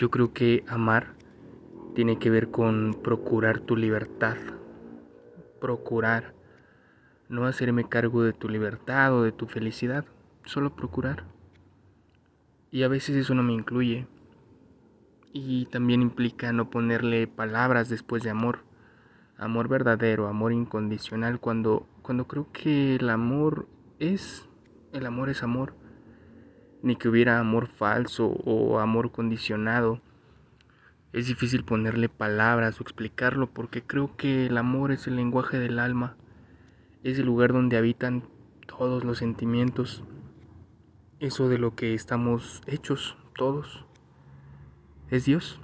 Yo creo que amar tiene que ver con procurar tu libertad. Procurar. No hacerme cargo de tu libertad o de tu felicidad. Solo procurar. Y a veces eso no me incluye. Y también implica no ponerle palabras después de amor. Amor verdadero, amor incondicional, cuando, cuando creo que el amor es, el amor es amor ni que hubiera amor falso o amor condicionado. Es difícil ponerle palabras o explicarlo porque creo que el amor es el lenguaje del alma, es el lugar donde habitan todos los sentimientos, eso de lo que estamos hechos todos. Es Dios.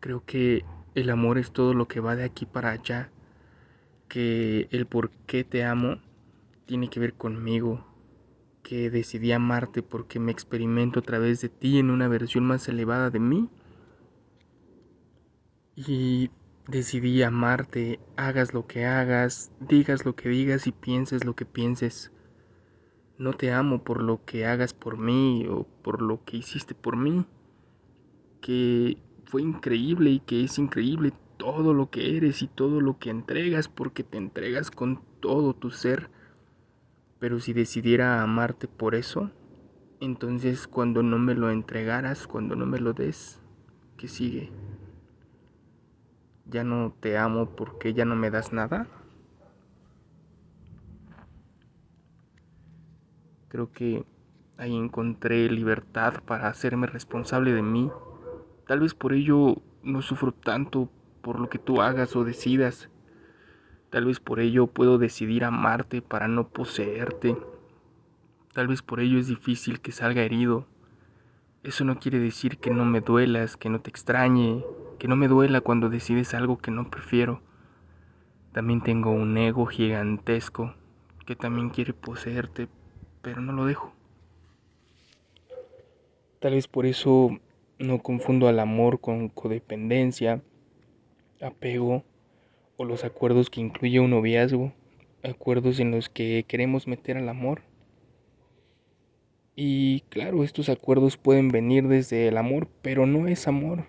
Creo que el amor es todo lo que va de aquí para allá, que el por qué te amo tiene que ver conmigo, que decidí amarte porque me experimento a través de ti en una versión más elevada de mí. Y decidí amarte, hagas lo que hagas, digas lo que digas y pienses lo que pienses. No te amo por lo que hagas por mí o por lo que hiciste por mí, que fue increíble y que es increíble todo lo que eres y todo lo que entregas porque te entregas con todo tu ser pero si decidiera amarte por eso, entonces cuando no me lo entregaras, cuando no me lo des, ¿qué sigue? ¿Ya no te amo porque ya no me das nada? Creo que ahí encontré libertad para hacerme responsable de mí. Tal vez por ello no sufro tanto por lo que tú hagas o decidas. Tal vez por ello puedo decidir amarte para no poseerte. Tal vez por ello es difícil que salga herido. Eso no quiere decir que no me duelas, que no te extrañe, que no me duela cuando decides algo que no prefiero. También tengo un ego gigantesco que también quiere poseerte, pero no lo dejo. Tal vez por eso no confundo al amor con codependencia, apego o los acuerdos que incluye un noviazgo, acuerdos en los que queremos meter al amor. Y claro, estos acuerdos pueden venir desde el amor, pero no es amor.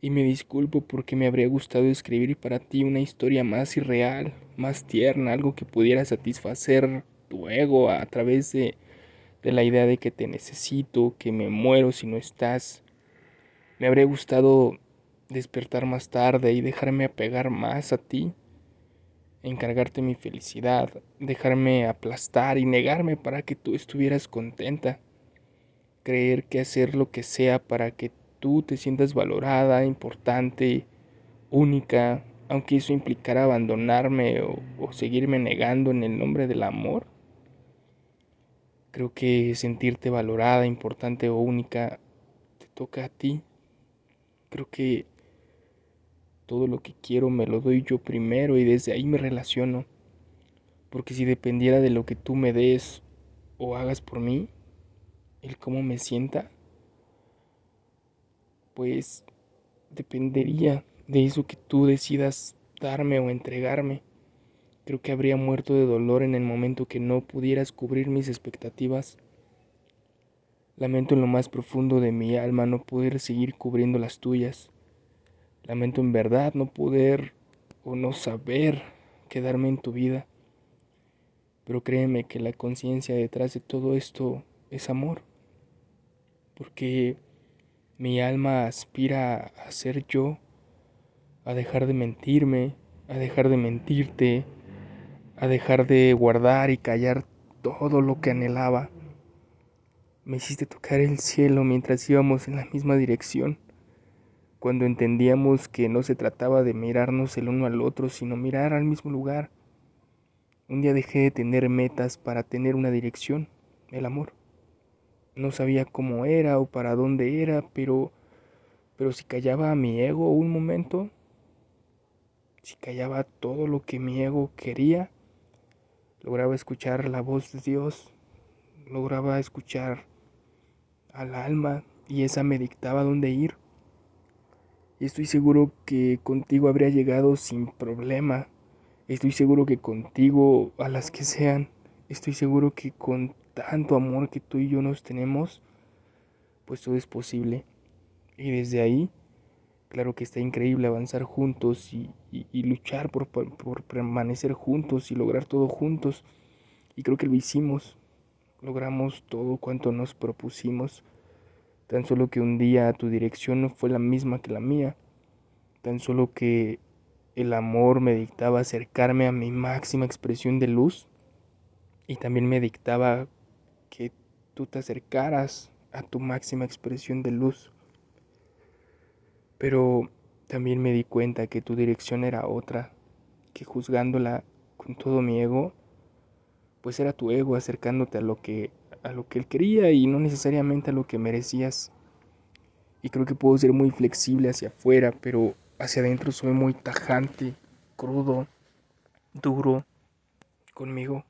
Y me disculpo porque me habría gustado escribir para ti una historia más irreal, más tierna, algo que pudiera satisfacer tu ego a través de, de la idea de que te necesito, que me muero si no estás. Me habría gustado despertar más tarde y dejarme apegar más a ti, encargarte mi felicidad, dejarme aplastar y negarme para que tú estuvieras contenta, creer que hacer lo que sea para que tú te sientas valorada, importante, única, aunque eso implicara abandonarme o, o seguirme negando en el nombre del amor. Creo que sentirte valorada, importante o única te toca a ti. Creo que todo lo que quiero me lo doy yo primero y desde ahí me relaciono. Porque si dependiera de lo que tú me des o hagas por mí, el cómo me sienta, pues dependería de eso que tú decidas darme o entregarme. Creo que habría muerto de dolor en el momento que no pudieras cubrir mis expectativas. Lamento en lo más profundo de mi alma no poder seguir cubriendo las tuyas. Lamento en verdad no poder o no saber quedarme en tu vida. Pero créeme que la conciencia detrás de todo esto es amor. Porque mi alma aspira a ser yo, a dejar de mentirme, a dejar de mentirte, a dejar de guardar y callar todo lo que anhelaba. Me hiciste tocar el cielo mientras íbamos en la misma dirección cuando entendíamos que no se trataba de mirarnos el uno al otro, sino mirar al mismo lugar. Un día dejé de tener metas para tener una dirección, el amor. No sabía cómo era o para dónde era, pero pero si callaba a mi ego un momento, si callaba todo lo que mi ego quería, lograba escuchar la voz de Dios, lograba escuchar al alma y esa me dictaba dónde ir. Y estoy seguro que contigo habría llegado sin problema. Estoy seguro que contigo, a las que sean, estoy seguro que con tanto amor que tú y yo nos tenemos, pues todo es posible. Y desde ahí, claro que está increíble avanzar juntos y, luchar por, por permanecer juntos y lograr todo juntos. Y creo que lo hicimos. Logramos todo cuanto nos propusimos. Tan solo que un día tu dirección no fue la misma que la mía. Tan solo que el amor me dictaba acercarme a mi máxima expresión de luz y también me dictaba que tú te acercaras a tu máxima expresión de luz. Pero también me di cuenta que tu dirección era otra, que juzgándola con todo mi ego, pues era tu ego acercándote a lo que a lo que él quería y no necesariamente a lo que merecías. Y creo que puedo ser muy flexible hacia afuera, pero hacia adentro soy muy tajante, crudo, duro conmigo.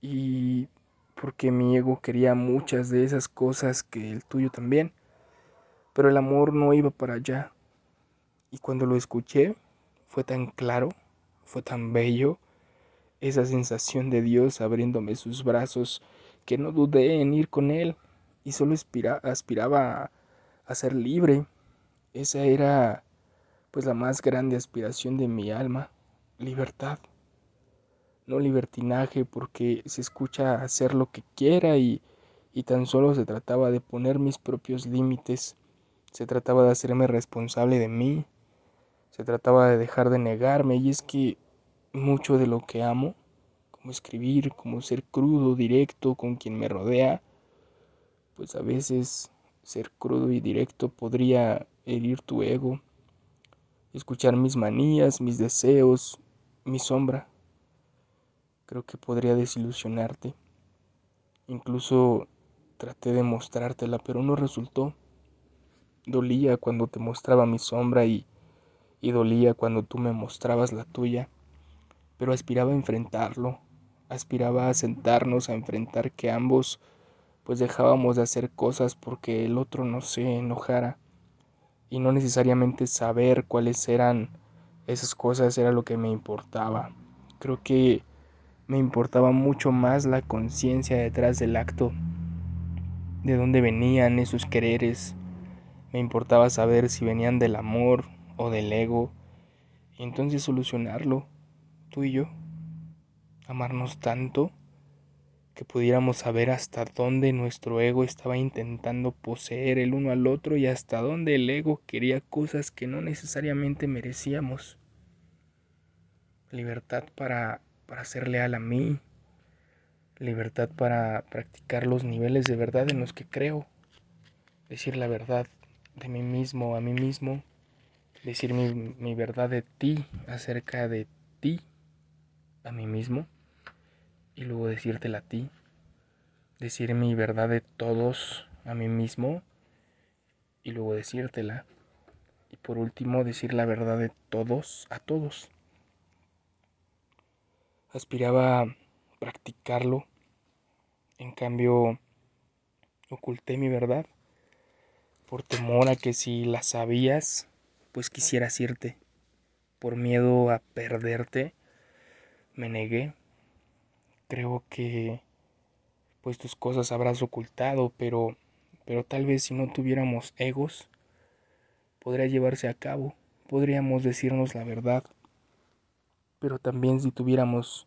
Y porque mi ego quería muchas de esas cosas que el tuyo también, pero el amor no iba para allá. Y cuando lo escuché, fue tan claro, fue tan bello, esa sensación de Dios abriéndome sus brazos, que no dudé en ir con Él y solo aspiraba a, a ser libre. Esa era pues la más grande aspiración de mi alma, libertad. No libertinaje, porque se escucha hacer lo que quiera y, y tan solo se trataba de poner mis propios límites, se trataba de hacerme responsable de mí, se trataba de dejar de negarme. Y es que mucho de lo que amo, como escribir, como ser crudo, directo con quien me rodea, pues a veces ser crudo y directo podría herir tu ego, escuchar mis manías, mis deseos, mi sombra creo que podría desilusionarte. Incluso traté de mostrártela, pero no resultó. Dolía cuando te mostraba mi sombra y, y dolía cuando tú me mostrabas la tuya, pero aspiraba a enfrentarlo, aspiraba a sentarnos a enfrentar que ambos pues dejábamos de hacer cosas porque el otro no se enojara y no necesariamente saber cuáles eran esas cosas era lo que me importaba. Creo que me importaba mucho más la conciencia detrás del acto, de dónde venían esos quereres. Me importaba saber si venían del amor o del ego, y entonces solucionarlo, tú y yo. Amarnos tanto que pudiéramos saber hasta dónde nuestro ego estaba intentando poseer el uno al otro y hasta dónde el ego quería cosas que no necesariamente merecíamos. Libertad para para ser leal a mí, libertad para practicar los niveles de verdad en los que creo, decir la verdad de mí mismo a mí mismo, decir mi, verdad de ti acerca de ti a mí mismo y luego decírtela a ti, decir mi verdad de todos a mí mismo y luego decírtela. Y por último, decir la verdad de todos a todos aspiraba a practicarlo, en cambio oculté mi verdad por temor a que si la sabías, pues quisieras irte. Por miedo a perderte, me negué. Creo que pues tus cosas habrás ocultado, pero pero tal vez si no tuviéramos egos, podría llevarse a cabo, podríamos decirnos la verdad pero también si tuviéramos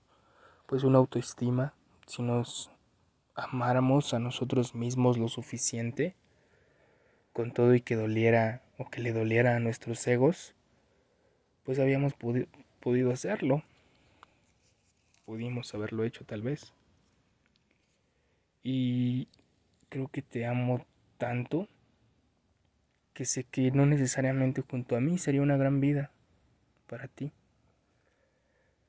pues una autoestima, si nos amáramos a nosotros mismos lo suficiente, con todo y que doliera o que le doliera a nuestros egos, pues habíamos podido hacerlo. Pudimos haberlo hecho tal vez. Y creo que te amo tanto que sé que no necesariamente junto a mí sería una gran vida para ti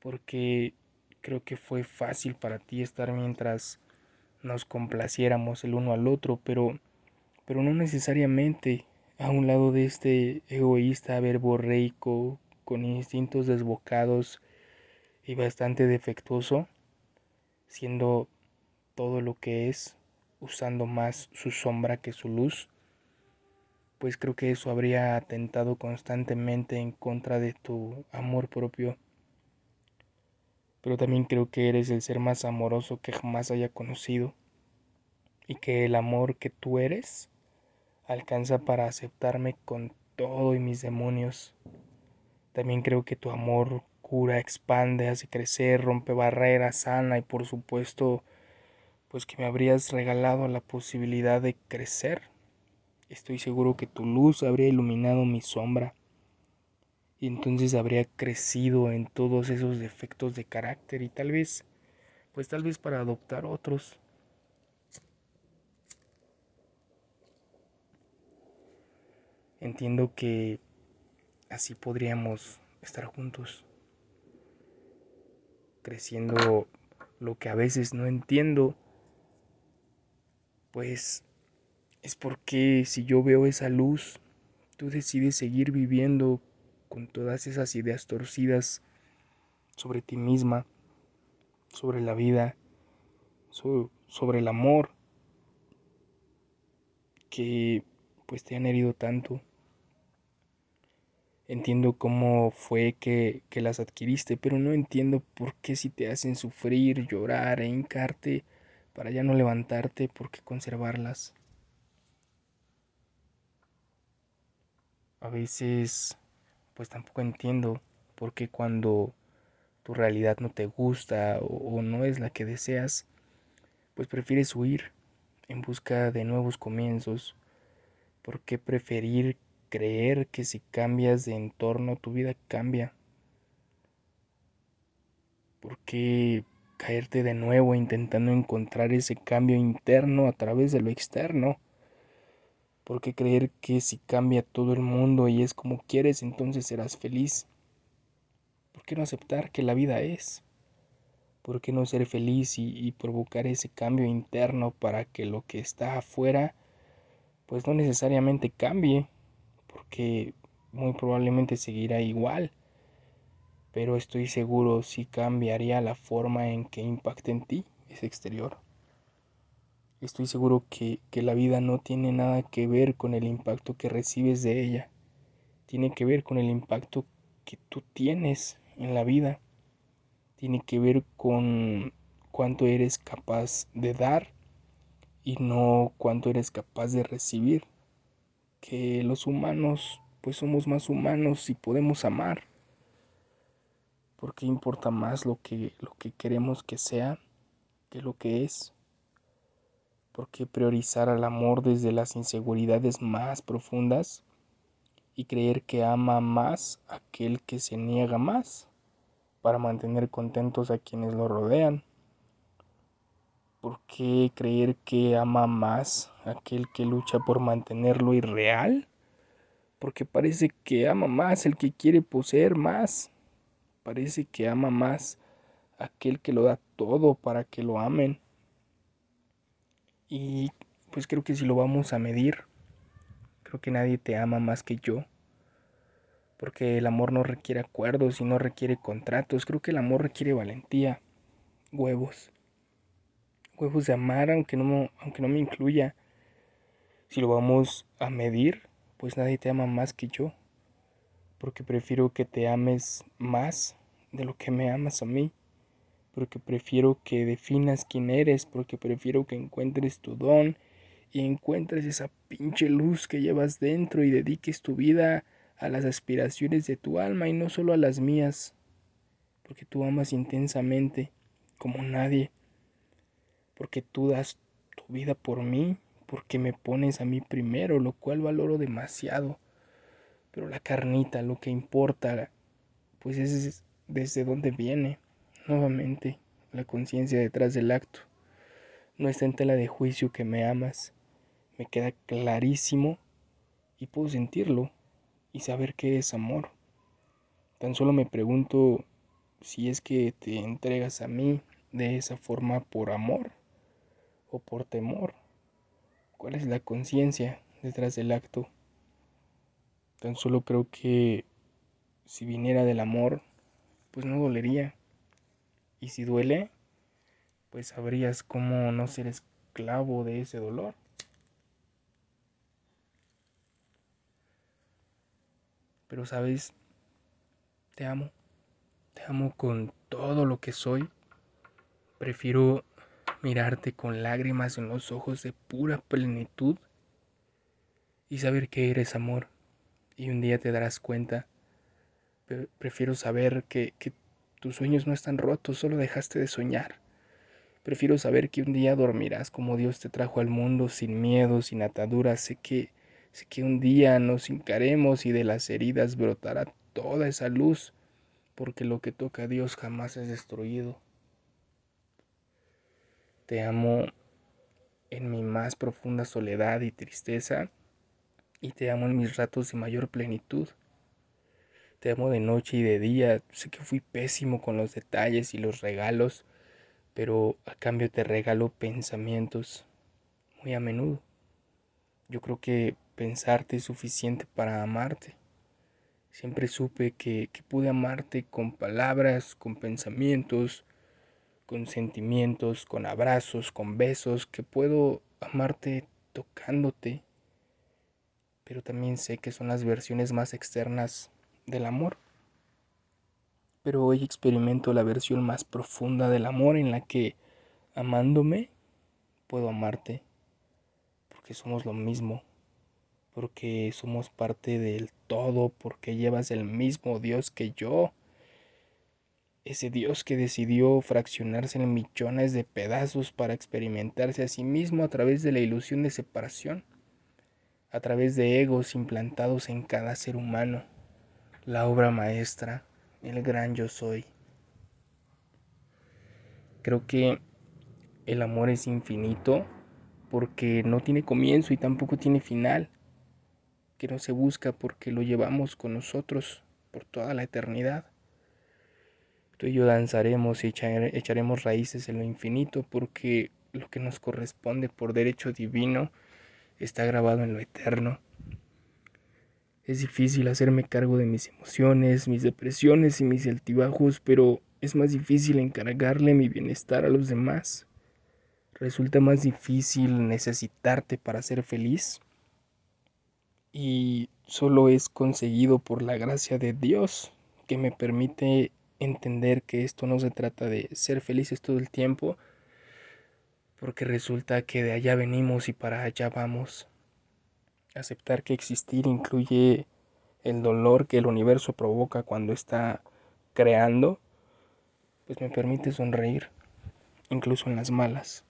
porque creo que fue fácil para ti estar mientras nos complaciéramos el uno al otro, pero, pero no necesariamente a un lado de este egoísta verborreico, con instintos desbocados y bastante defectuoso, siendo todo lo que es, usando más su sombra que su luz, pues creo que eso habría atentado constantemente en contra de tu amor propio pero también creo que eres el ser más amoroso que jamás haya conocido y que el amor que tú eres alcanza para aceptarme con todo y mis demonios. También creo que tu amor cura, expande, hace crecer, rompe barreras, sana y por supuesto, pues que me habrías regalado la posibilidad de crecer. Estoy seguro que tu luz habría iluminado mi sombra y entonces habría crecido en todos esos defectos de carácter y tal vez, pues tal vez para adoptar otros. Entiendo que así podríamos estar juntos, creciendo lo que a veces no entiendo, pues es porque si yo veo esa luz, tú decides seguir viviendo con todas esas ideas torcidas sobre ti misma, sobre la vida, sobre el amor, que pues te han herido tanto. Entiendo cómo fue que, que, las adquiriste, pero no entiendo por qué si te hacen sufrir, llorar e hincarte para ya no levantarte, por qué conservarlas. A veces pues tampoco entiendo por qué cuando tu realidad no te gusta o, no es la que deseas, pues prefieres huir en busca de nuevos comienzos. ¿Por qué preferir creer que si cambias de entorno tu vida cambia? ¿Por qué caerte de nuevo intentando encontrar ese cambio interno a través de lo externo? ¿Por qué creer que si cambia todo el mundo y es como quieres, entonces serás feliz? ¿Por qué no aceptar que la vida es? ¿Por qué no ser feliz y, y, provocar ese cambio interno para que lo que está afuera pues no necesariamente cambie? Porque muy probablemente seguirá igual. Pero estoy seguro si cambiaría la forma en que impacte en ti ese exterior. Estoy seguro que, que, la vida no tiene nada que ver con el impacto que recibes de ella. Tiene que ver con el impacto que tú tienes en la vida. Tiene que ver con cuánto eres capaz de dar y no cuánto eres capaz de recibir. Que los humanos pues somos más humanos y podemos amar. Porque importa más lo que, lo que queremos que sea que lo que es. ¿Por qué priorizar al amor desde las inseguridades más profundas y creer que ama más aquel que se niega más para mantener contentos a quienes lo rodean? ¿Por qué creer que ama más aquel que lucha por mantenerlo irreal? Porque parece que ama más el que quiere poseer más. Parece que ama más aquel que lo da todo para que lo amen. Y pues creo que si lo vamos a medir, creo que nadie te ama más que yo. Porque el amor no requiere acuerdos y no requiere contratos. Creo que el amor requiere valentía, huevos. Huevos de amar aunque no, aunque no me incluya. Si lo vamos a medir, pues nadie te ama más que yo. Porque prefiero que te ames más de lo que me amas a mí porque prefiero que definas quién eres, porque prefiero que encuentres tu don y encuentres esa pinche luz que llevas dentro y dediques tu vida a las aspiraciones de tu alma y no solo a las mías, porque tú amas intensamente como nadie, porque tú das tu vida por mí, porque me pones a mí primero, lo cual valoro demasiado. Pero la carnita, lo que importa, pues es desde dónde viene. Nuevamente, la conciencia detrás del acto. No está en tela de juicio que me amas. Me queda clarísimo y puedo sentirlo y saber qué es amor. Tan solo me pregunto si es que te entregas a mí de esa forma por amor o por temor. ¿Cuál es la conciencia detrás del acto? Tan solo creo que si viniera del amor, pues no dolería. Y si duele, pues sabrías cómo no ser esclavo de ese dolor. Pero sabes, te amo. Te amo con todo lo que soy. Prefiero mirarte con lágrimas en los ojos de pura plenitud y saber que eres amor y un día te darás cuenta. Prefiero saber que, tus sueños no están rotos, solo dejaste de soñar. Prefiero saber que un día dormirás como Dios te trajo al mundo, sin miedo, sin ataduras. Sé que, sé que un día nos hincaremos y de las heridas brotará toda esa luz, porque lo que toca a Dios jamás es destruido. Te amo en mi más profunda soledad y tristeza, y te amo en mis ratos de mayor plenitud. Te amo de noche y de día. Sé que fui pésimo con los detalles y los regalos, pero a cambio te regalo pensamientos muy a menudo. Yo creo que pensarte es suficiente para amarte. Siempre supe que, que, pude amarte con palabras, con pensamientos, con sentimientos, con abrazos, con besos, que puedo amarte tocándote, pero también sé que son las versiones más externas del amor. Pero hoy experimento la versión más profunda del amor en la que, amándome, puedo amarte, porque somos lo mismo, porque somos parte del todo, porque llevas el mismo Dios que yo, ese Dios que decidió fraccionarse en millones de pedazos para experimentarse a sí mismo a través de la ilusión de separación, a través de egos implantados en cada ser humano, la obra maestra el gran yo soy. Creo que el amor es infinito porque no tiene comienzo y tampoco tiene final, que no se busca porque lo llevamos con nosotros por toda la eternidad. Tú y yo danzaremos y echaremos raíces en lo infinito porque lo que nos corresponde por derecho divino está grabado en lo eterno. Es difícil hacerme cargo de mis emociones, mis depresiones y mis altibajos, pero es más difícil encargarle mi bienestar a los demás. Resulta más difícil necesitarte para ser feliz. Y solo es conseguido por la gracia de Dios que me permite entender que esto no se trata de ser felices todo el tiempo, porque resulta que de allá venimos y para allá vamos. Aceptar que existir incluye el dolor que el universo provoca cuando está creando, pues me permite sonreír, incluso en las malas.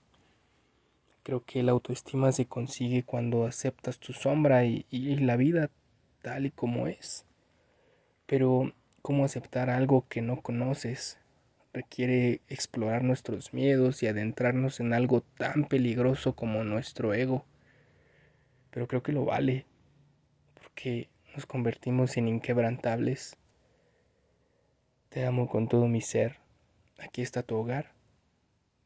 Creo que la autoestima se consigue cuando aceptas tu sombra y, y la vida tal y como es. Pero, ¿cómo aceptar algo que no conoces? Requiere explorar nuestros miedos y adentrarnos en algo tan peligroso como nuestro ego pero creo que lo vale, porque nos convertimos en inquebrantables. Te amo con todo mi ser. Aquí está tu hogar.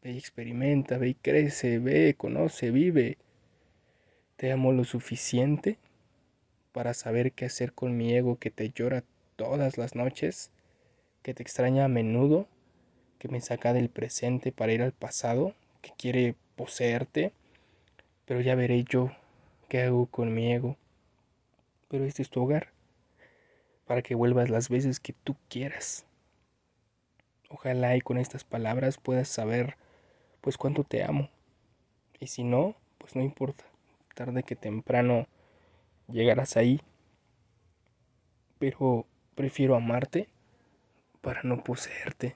Ve y experimenta, ve y crece, ve, conoce, vive. Te amo lo suficiente para saber qué hacer con mi ego que te llora todas las noches, que te extraña a menudo, que me saca del presente para ir al pasado, que quiere poseerte, pero ya veré yo ¿Qué hago con mi ego? Pero este es tu hogar, para que vuelvas las veces que tú quieras. Ojalá y con estas palabras puedas saber pues cuánto te amo. Y si no, pues no importa. Tarde que temprano llegarás ahí. Pero prefiero amarte para no poseerte.